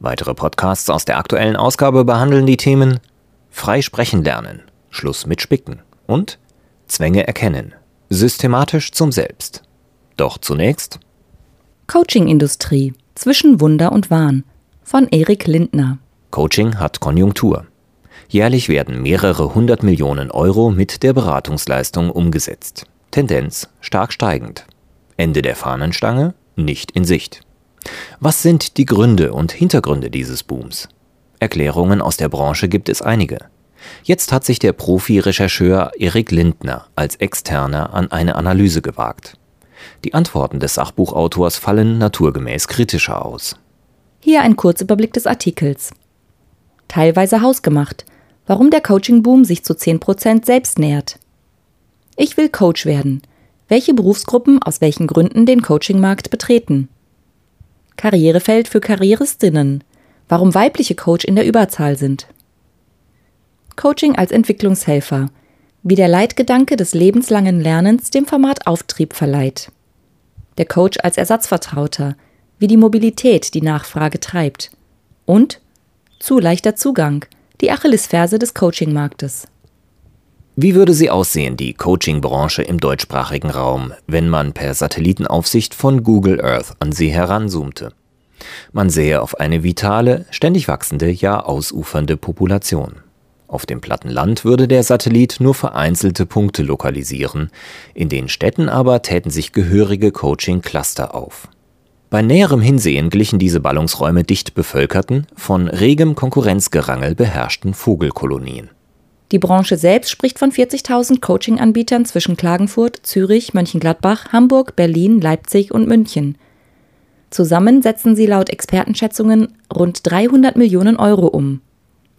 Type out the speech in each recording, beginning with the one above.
Weitere Podcasts aus der aktuellen Ausgabe behandeln die Themen Frei sprechen lernen, Schluss mit Spicken und Zwänge erkennen, systematisch zum Selbst. Doch zunächst Coaching-Industrie zwischen Wunder und Wahn von Erik Lindner. Coaching hat Konjunktur. Jährlich werden mehrere hundert Millionen Euro mit der Beratungsleistung umgesetzt. Tendenz stark steigend. Ende der Fahnenstange nicht in Sicht. Was sind die Gründe und Hintergründe dieses Booms? Erklärungen aus der Branche gibt es einige. Jetzt hat sich der Profi-Rechercheur Erik Lindner als Externer an eine Analyse gewagt. Die Antworten des Sachbuchautors fallen naturgemäß kritischer aus. Hier ein Kurzüberblick des Artikels. Teilweise hausgemacht. Warum der Coaching-Boom sich zu 10% selbst nähert. Ich will Coach werden. Welche Berufsgruppen aus welchen Gründen den Coaching-Markt betreten. Karrierefeld für Karrieristinnen. Warum weibliche Coach in der Überzahl sind. Coaching als Entwicklungshelfer. Wie der Leitgedanke des lebenslangen Lernens dem Format Auftrieb verleiht. Der Coach als Ersatzvertrauter. Wie die Mobilität die Nachfrage treibt. Und zu leichter Zugang. Die Achillesferse des Coachingmarktes. Wie würde sie aussehen, die Coaching-Branche im deutschsprachigen Raum, wenn man per Satellitenaufsicht von Google Earth an sie heranzoomte? Man sähe auf eine vitale, ständig wachsende, ja ausufernde Population. Auf dem platten Land würde der Satellit nur vereinzelte Punkte lokalisieren, in den Städten aber täten sich gehörige Coaching-Cluster auf. Bei näherem Hinsehen glichen diese Ballungsräume dicht bevölkerten, von regem Konkurrenzgerangel beherrschten Vogelkolonien. Die Branche selbst spricht von 40.000 Coaching-Anbietern zwischen Klagenfurt, Zürich, Mönchengladbach, Hamburg, Berlin, Leipzig und München. Zusammen setzen sie laut Expertenschätzungen rund 300 Millionen Euro um.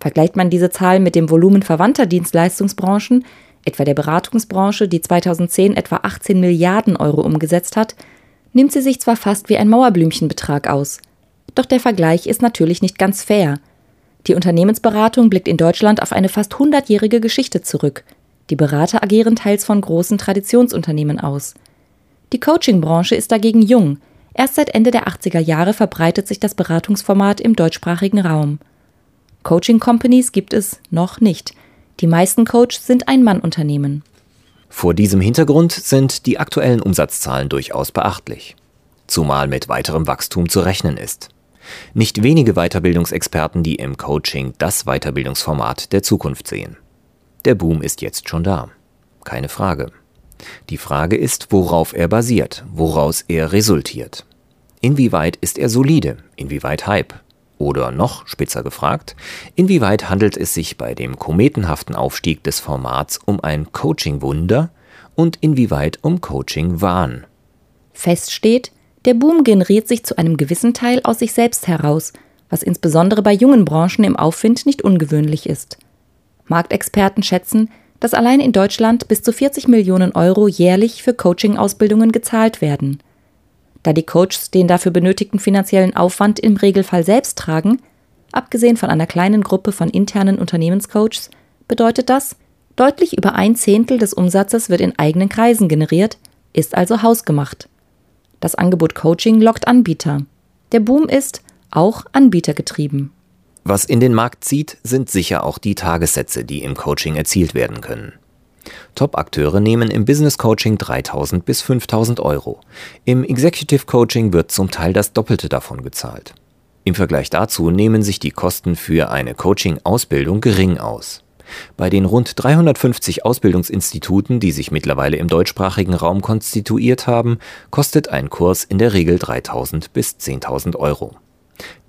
Vergleicht man diese Zahl mit dem Volumen verwandter Dienstleistungsbranchen, etwa der Beratungsbranche, die 2010 etwa 18 Milliarden Euro umgesetzt hat, nimmt sie sich zwar fast wie ein Mauerblümchenbetrag aus. Doch der Vergleich ist natürlich nicht ganz fair – die Unternehmensberatung blickt in Deutschland auf eine fast hundertjährige Geschichte zurück. Die Berater agieren teils von großen Traditionsunternehmen aus. Die Coaching-Branche ist dagegen jung. Erst seit Ende der 80er Jahre verbreitet sich das Beratungsformat im deutschsprachigen Raum. Coaching-Companies gibt es noch nicht. Die meisten Coaches sind Ein-Mann-Unternehmen. Vor diesem Hintergrund sind die aktuellen Umsatzzahlen durchaus beachtlich. Zumal mit weiterem Wachstum zu rechnen ist. Nicht wenige Weiterbildungsexperten, die im Coaching das Weiterbildungsformat der Zukunft sehen. Der Boom ist jetzt schon da. Keine Frage. Die Frage ist, worauf er basiert, woraus er resultiert. Inwieweit ist er solide, inwieweit Hype? Oder noch spitzer gefragt, inwieweit handelt es sich bei dem kometenhaften Aufstieg des Formats um ein Coaching-Wunder und inwieweit um Coaching-Wahn? Fest steht, der Boom generiert sich zu einem gewissen Teil aus sich selbst heraus, was insbesondere bei jungen Branchen im Aufwind nicht ungewöhnlich ist. Marktexperten schätzen, dass allein in Deutschland bis zu 40 Millionen Euro jährlich für Coaching-Ausbildungen gezahlt werden. Da die Coaches den dafür benötigten finanziellen Aufwand im Regelfall selbst tragen, abgesehen von einer kleinen Gruppe von internen Unternehmenscoaches, bedeutet das, deutlich über ein Zehntel des Umsatzes wird in eigenen Kreisen generiert, ist also hausgemacht. Das Angebot Coaching lockt Anbieter. Der Boom ist auch anbietergetrieben. Was in den Markt zieht, sind sicher auch die Tagessätze, die im Coaching erzielt werden können. Top-Akteure nehmen im Business Coaching 3000 bis 5000 Euro. Im Executive Coaching wird zum Teil das Doppelte davon gezahlt. Im Vergleich dazu nehmen sich die Kosten für eine Coaching-Ausbildung gering aus. Bei den rund 350 Ausbildungsinstituten, die sich mittlerweile im deutschsprachigen Raum konstituiert haben, kostet ein Kurs in der Regel 3.000 bis 10.000 Euro.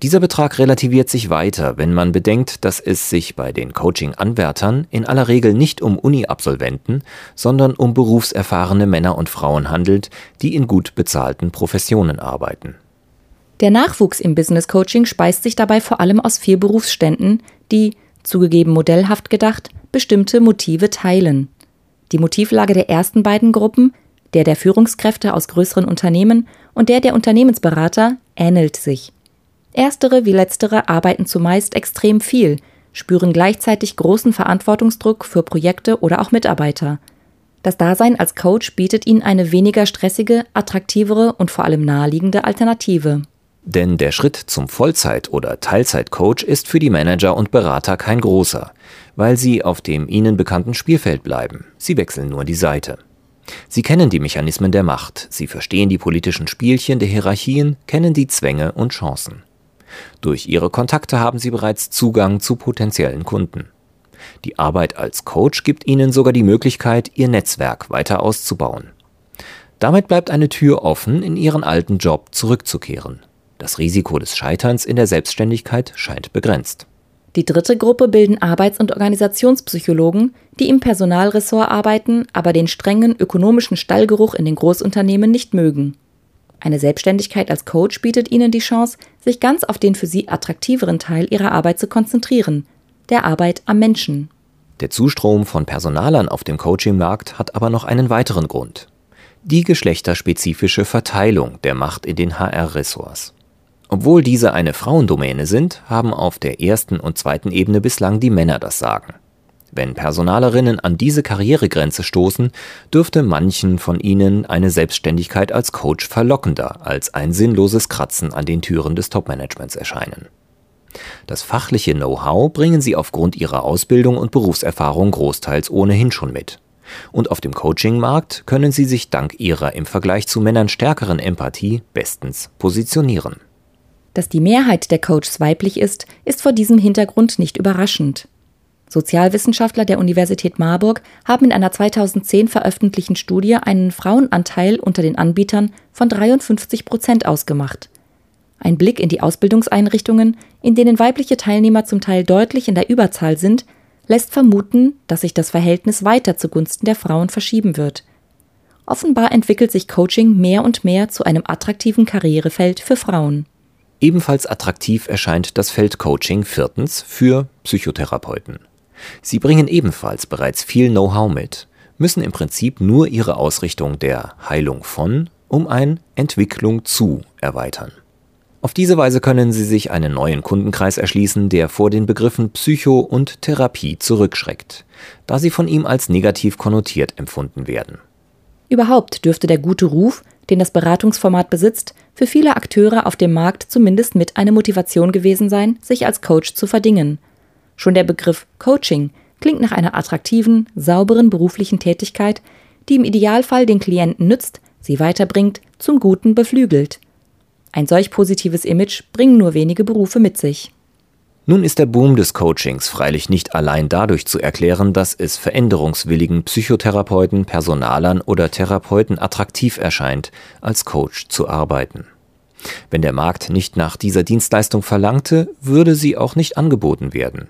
Dieser Betrag relativiert sich weiter, wenn man bedenkt, dass es sich bei den Coaching-Anwärtern in aller Regel nicht um Uni-Absolventen, sondern um berufserfahrene Männer und Frauen handelt, die in gut bezahlten Professionen arbeiten. Der Nachwuchs im Business Coaching speist sich dabei vor allem aus vier Berufsständen, die, zugegeben modellhaft gedacht, bestimmte Motive teilen. Die Motivlage der ersten beiden Gruppen, der der Führungskräfte aus größeren Unternehmen und der der Unternehmensberater, ähnelt sich. Erstere wie letztere arbeiten zumeist extrem viel, spüren gleichzeitig großen Verantwortungsdruck für Projekte oder auch Mitarbeiter. Das Dasein als Coach bietet ihnen eine weniger stressige, attraktivere und vor allem naheliegende Alternative. Denn der Schritt zum Vollzeit- oder Teilzeitcoach ist für die Manager und Berater kein großer, weil sie auf dem ihnen bekannten Spielfeld bleiben. Sie wechseln nur die Seite. Sie kennen die Mechanismen der Macht, sie verstehen die politischen Spielchen der Hierarchien, kennen die Zwänge und Chancen. Durch ihre Kontakte haben sie bereits Zugang zu potenziellen Kunden. Die Arbeit als Coach gibt ihnen sogar die Möglichkeit, ihr Netzwerk weiter auszubauen. Damit bleibt eine Tür offen, in ihren alten Job zurückzukehren. Das Risiko des Scheiterns in der Selbstständigkeit scheint begrenzt. Die dritte Gruppe bilden Arbeits- und Organisationspsychologen, die im Personalressort arbeiten, aber den strengen ökonomischen Stallgeruch in den Großunternehmen nicht mögen. Eine Selbstständigkeit als Coach bietet ihnen die Chance, sich ganz auf den für sie attraktiveren Teil ihrer Arbeit zu konzentrieren, der Arbeit am Menschen. Der Zustrom von Personalern auf dem Coachingmarkt hat aber noch einen weiteren Grund. Die geschlechterspezifische Verteilung der Macht in den HR-Ressorts. Obwohl diese eine Frauendomäne sind, haben auf der ersten und zweiten Ebene bislang die Männer das Sagen. Wenn Personalerinnen an diese Karrieregrenze stoßen, dürfte manchen von ihnen eine Selbstständigkeit als Coach verlockender als ein sinnloses Kratzen an den Türen des Topmanagements erscheinen. Das fachliche Know-how bringen sie aufgrund ihrer Ausbildung und Berufserfahrung großteils ohnehin schon mit. Und auf dem Coaching-Markt können sie sich dank ihrer im Vergleich zu Männern stärkeren Empathie bestens positionieren. Dass die Mehrheit der Coaches weiblich ist, ist vor diesem Hintergrund nicht überraschend. Sozialwissenschaftler der Universität Marburg haben in einer 2010 veröffentlichten Studie einen Frauenanteil unter den Anbietern von 53 Prozent ausgemacht. Ein Blick in die Ausbildungseinrichtungen, in denen weibliche Teilnehmer zum Teil deutlich in der Überzahl sind, lässt vermuten, dass sich das Verhältnis weiter zugunsten der Frauen verschieben wird. Offenbar entwickelt sich Coaching mehr und mehr zu einem attraktiven Karrierefeld für Frauen. Ebenfalls attraktiv erscheint das Feld Coaching viertens für Psychotherapeuten. Sie bringen ebenfalls bereits viel Know-how mit, müssen im Prinzip nur ihre Ausrichtung der Heilung von um ein Entwicklung zu erweitern. Auf diese Weise können Sie sich einen neuen Kundenkreis erschließen, der vor den Begriffen Psycho und Therapie zurückschreckt, da sie von ihm als negativ konnotiert empfunden werden. Überhaupt dürfte der gute Ruf, den das Beratungsformat besitzt, für viele Akteure auf dem Markt zumindest mit eine Motivation gewesen sein, sich als Coach zu verdingen. Schon der Begriff Coaching klingt nach einer attraktiven, sauberen beruflichen Tätigkeit, die im Idealfall den Klienten nützt, sie weiterbringt, zum Guten beflügelt. Ein solch positives Image bringen nur wenige Berufe mit sich. Nun ist der Boom des Coachings freilich nicht allein dadurch zu erklären, dass es veränderungswilligen Psychotherapeuten, Personalern oder Therapeuten attraktiv erscheint, als Coach zu arbeiten. Wenn der Markt nicht nach dieser Dienstleistung verlangte, würde sie auch nicht angeboten werden.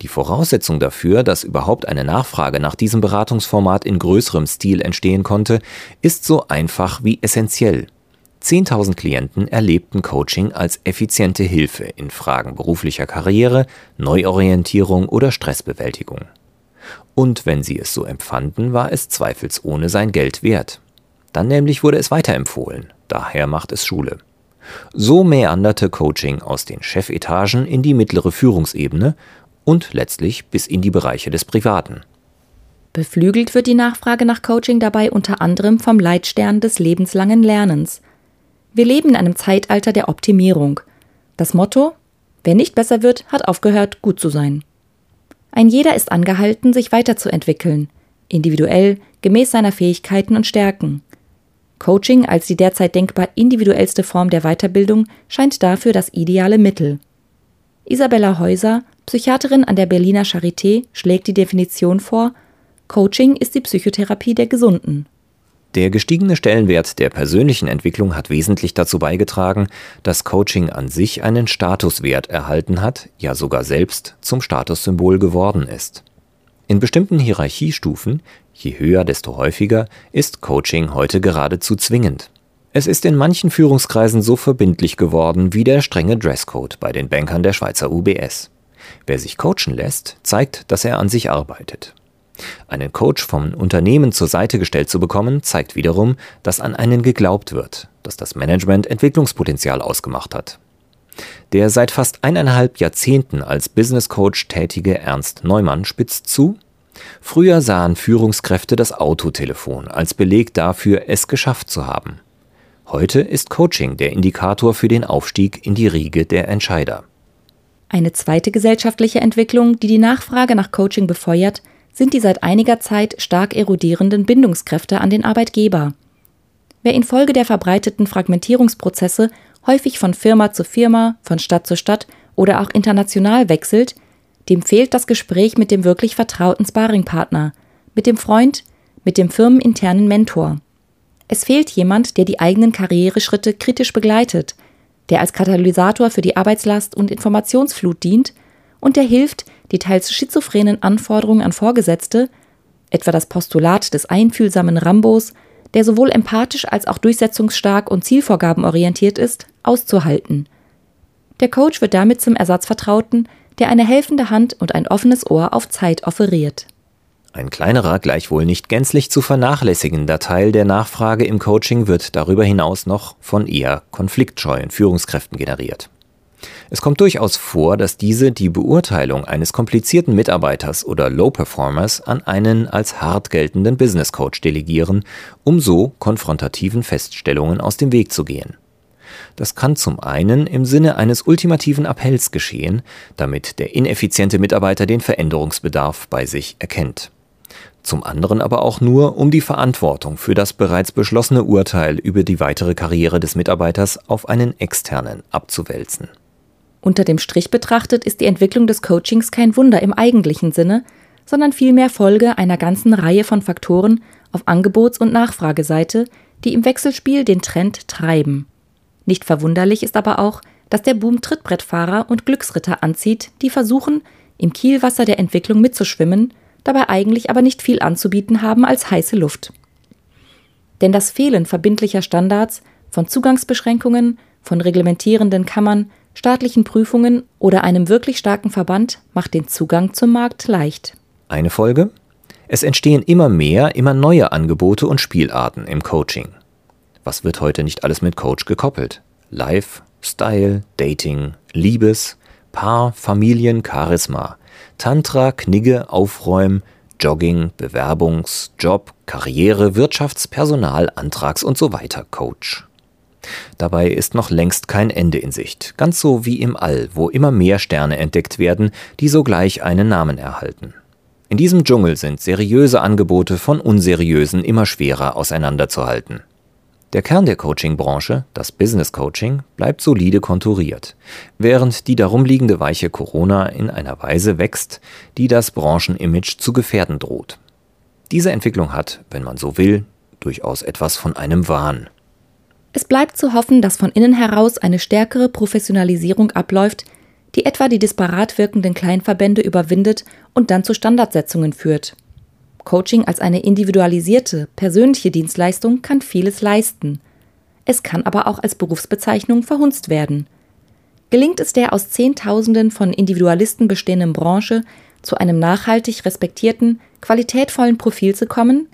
Die Voraussetzung dafür, dass überhaupt eine Nachfrage nach diesem Beratungsformat in größerem Stil entstehen konnte, ist so einfach wie essentiell. 10.000 Klienten erlebten Coaching als effiziente Hilfe in Fragen beruflicher Karriere, Neuorientierung oder Stressbewältigung. Und wenn sie es so empfanden, war es zweifelsohne sein Geld wert. Dann nämlich wurde es weiterempfohlen, daher macht es Schule. So meanderte Coaching aus den Chefetagen in die mittlere Führungsebene und letztlich bis in die Bereiche des Privaten. Beflügelt wird die Nachfrage nach Coaching dabei unter anderem vom Leitstern des lebenslangen Lernens, wir leben in einem Zeitalter der Optimierung. Das Motto Wer nicht besser wird, hat aufgehört, gut zu sein. Ein jeder ist angehalten, sich weiterzuentwickeln, individuell, gemäß seiner Fähigkeiten und Stärken. Coaching als die derzeit denkbar individuellste Form der Weiterbildung scheint dafür das ideale Mittel. Isabella Häuser, Psychiaterin an der Berliner Charité, schlägt die Definition vor Coaching ist die Psychotherapie der Gesunden. Der gestiegene Stellenwert der persönlichen Entwicklung hat wesentlich dazu beigetragen, dass Coaching an sich einen Statuswert erhalten hat, ja sogar selbst zum Statussymbol geworden ist. In bestimmten Hierarchiestufen, je höher, desto häufiger, ist Coaching heute geradezu zwingend. Es ist in manchen Führungskreisen so verbindlich geworden wie der strenge Dresscode bei den Bankern der Schweizer UBS. Wer sich coachen lässt, zeigt, dass er an sich arbeitet. Einen Coach vom Unternehmen zur Seite gestellt zu bekommen, zeigt wiederum, dass an einen geglaubt wird, dass das Management Entwicklungspotenzial ausgemacht hat. Der seit fast eineinhalb Jahrzehnten als Business Coach tätige Ernst Neumann spitzt zu, Früher sahen Führungskräfte das Autotelefon als Beleg dafür, es geschafft zu haben. Heute ist Coaching der Indikator für den Aufstieg in die Riege der Entscheider. Eine zweite gesellschaftliche Entwicklung, die die Nachfrage nach Coaching befeuert, sind die seit einiger Zeit stark erodierenden Bindungskräfte an den Arbeitgeber. Wer infolge der verbreiteten Fragmentierungsprozesse häufig von Firma zu Firma, von Stadt zu Stadt oder auch international wechselt, dem fehlt das Gespräch mit dem wirklich vertrauten Sparringpartner, mit dem Freund, mit dem firmeninternen Mentor. Es fehlt jemand, der die eigenen Karriereschritte kritisch begleitet, der als Katalysator für die Arbeitslast und Informationsflut dient und der hilft, die teils schizophrenen Anforderungen an Vorgesetzte, etwa das Postulat des einfühlsamen Rambos, der sowohl empathisch als auch durchsetzungsstark und zielvorgabenorientiert ist, auszuhalten. Der Coach wird damit zum Ersatzvertrauten, der eine helfende Hand und ein offenes Ohr auf Zeit offeriert. Ein kleinerer, gleichwohl nicht gänzlich zu vernachlässigender Teil der Nachfrage im Coaching wird darüber hinaus noch von eher konfliktscheuen Führungskräften generiert. Es kommt durchaus vor, dass diese die Beurteilung eines komplizierten Mitarbeiters oder Low-Performers an einen als hart geltenden Business Coach delegieren, um so konfrontativen Feststellungen aus dem Weg zu gehen. Das kann zum einen im Sinne eines ultimativen Appells geschehen, damit der ineffiziente Mitarbeiter den Veränderungsbedarf bei sich erkennt. Zum anderen aber auch nur, um die Verantwortung für das bereits beschlossene Urteil über die weitere Karriere des Mitarbeiters auf einen externen abzuwälzen. Unter dem Strich betrachtet ist die Entwicklung des Coachings kein Wunder im eigentlichen Sinne, sondern vielmehr Folge einer ganzen Reihe von Faktoren auf Angebots- und Nachfrageseite, die im Wechselspiel den Trend treiben. Nicht verwunderlich ist aber auch, dass der Boom Trittbrettfahrer und Glücksritter anzieht, die versuchen, im Kielwasser der Entwicklung mitzuschwimmen, dabei eigentlich aber nicht viel anzubieten haben als heiße Luft. Denn das Fehlen verbindlicher Standards, von Zugangsbeschränkungen, von reglementierenden Kammern, staatlichen Prüfungen oder einem wirklich starken Verband macht den Zugang zum Markt leicht. Eine Folge? Es entstehen immer mehr, immer neue Angebote und Spielarten im Coaching. Was wird heute nicht alles mit Coach gekoppelt? Life, Style, Dating, Liebes, Paar, Familien, Charisma, Tantra, Knigge, Aufräumen, Jogging, Bewerbungs-, Job, Karriere, Wirtschafts-, Personal, Antrags und so weiter Coach. Dabei ist noch längst kein Ende in Sicht, ganz so wie im All, wo immer mehr Sterne entdeckt werden, die sogleich einen Namen erhalten. In diesem Dschungel sind seriöse Angebote von unseriösen immer schwerer auseinanderzuhalten. Der Kern der Coaching-Branche, das Business Coaching, bleibt solide konturiert, während die darum liegende weiche Corona in einer Weise wächst, die das Branchenimage zu gefährden droht. Diese Entwicklung hat, wenn man so will, durchaus etwas von einem Wahn. Es bleibt zu hoffen, dass von innen heraus eine stärkere Professionalisierung abläuft, die etwa die disparat wirkenden Kleinverbände überwindet und dann zu Standardsetzungen führt. Coaching als eine individualisierte, persönliche Dienstleistung kann vieles leisten. Es kann aber auch als Berufsbezeichnung verhunzt werden. Gelingt es der aus Zehntausenden von Individualisten bestehenden Branche, zu einem nachhaltig respektierten, qualitätvollen Profil zu kommen,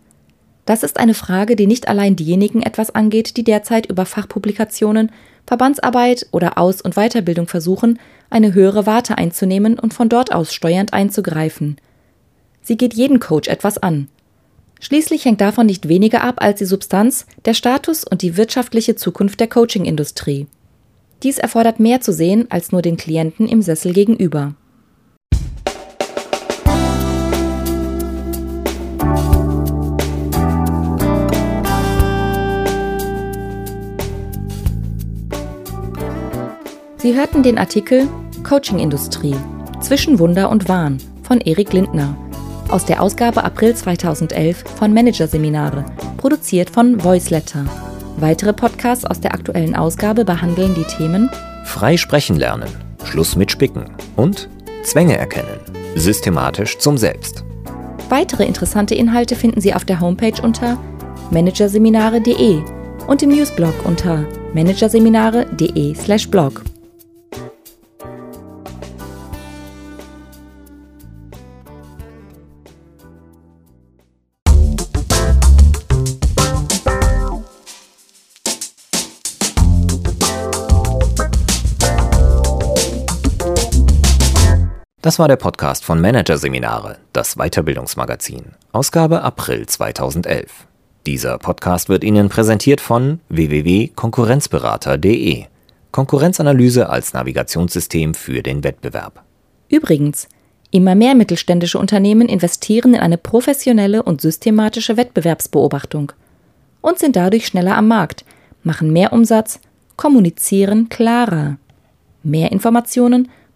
das ist eine Frage, die nicht allein diejenigen etwas angeht, die derzeit über Fachpublikationen, Verbandsarbeit oder Aus- und Weiterbildung versuchen, eine höhere Warte einzunehmen und von dort aus steuernd einzugreifen. Sie geht jeden Coach etwas an. Schließlich hängt davon nicht weniger ab als die Substanz, der Status und die wirtschaftliche Zukunft der Coaching-Industrie. Dies erfordert mehr zu sehen als nur den Klienten im Sessel gegenüber. Sie hörten den Artikel Coaching-Industrie zwischen Wunder und Wahn von Erik Lindner aus der Ausgabe April 2011 von Managerseminare, produziert von Voiceletter. Weitere Podcasts aus der aktuellen Ausgabe behandeln die Themen Frei sprechen lernen, Schluss mit Spicken und Zwänge erkennen, systematisch zum Selbst. Weitere interessante Inhalte finden Sie auf der Homepage unter managerseminare.de und im Newsblog unter managerseminare.de/blog. Das war der Podcast von Managerseminare, das Weiterbildungsmagazin, Ausgabe April 2011. Dieser Podcast wird Ihnen präsentiert von www.konkurrenzberater.de. Konkurrenzanalyse als Navigationssystem für den Wettbewerb. Übrigens, immer mehr mittelständische Unternehmen investieren in eine professionelle und systematische Wettbewerbsbeobachtung und sind dadurch schneller am Markt, machen mehr Umsatz, kommunizieren klarer. Mehr Informationen,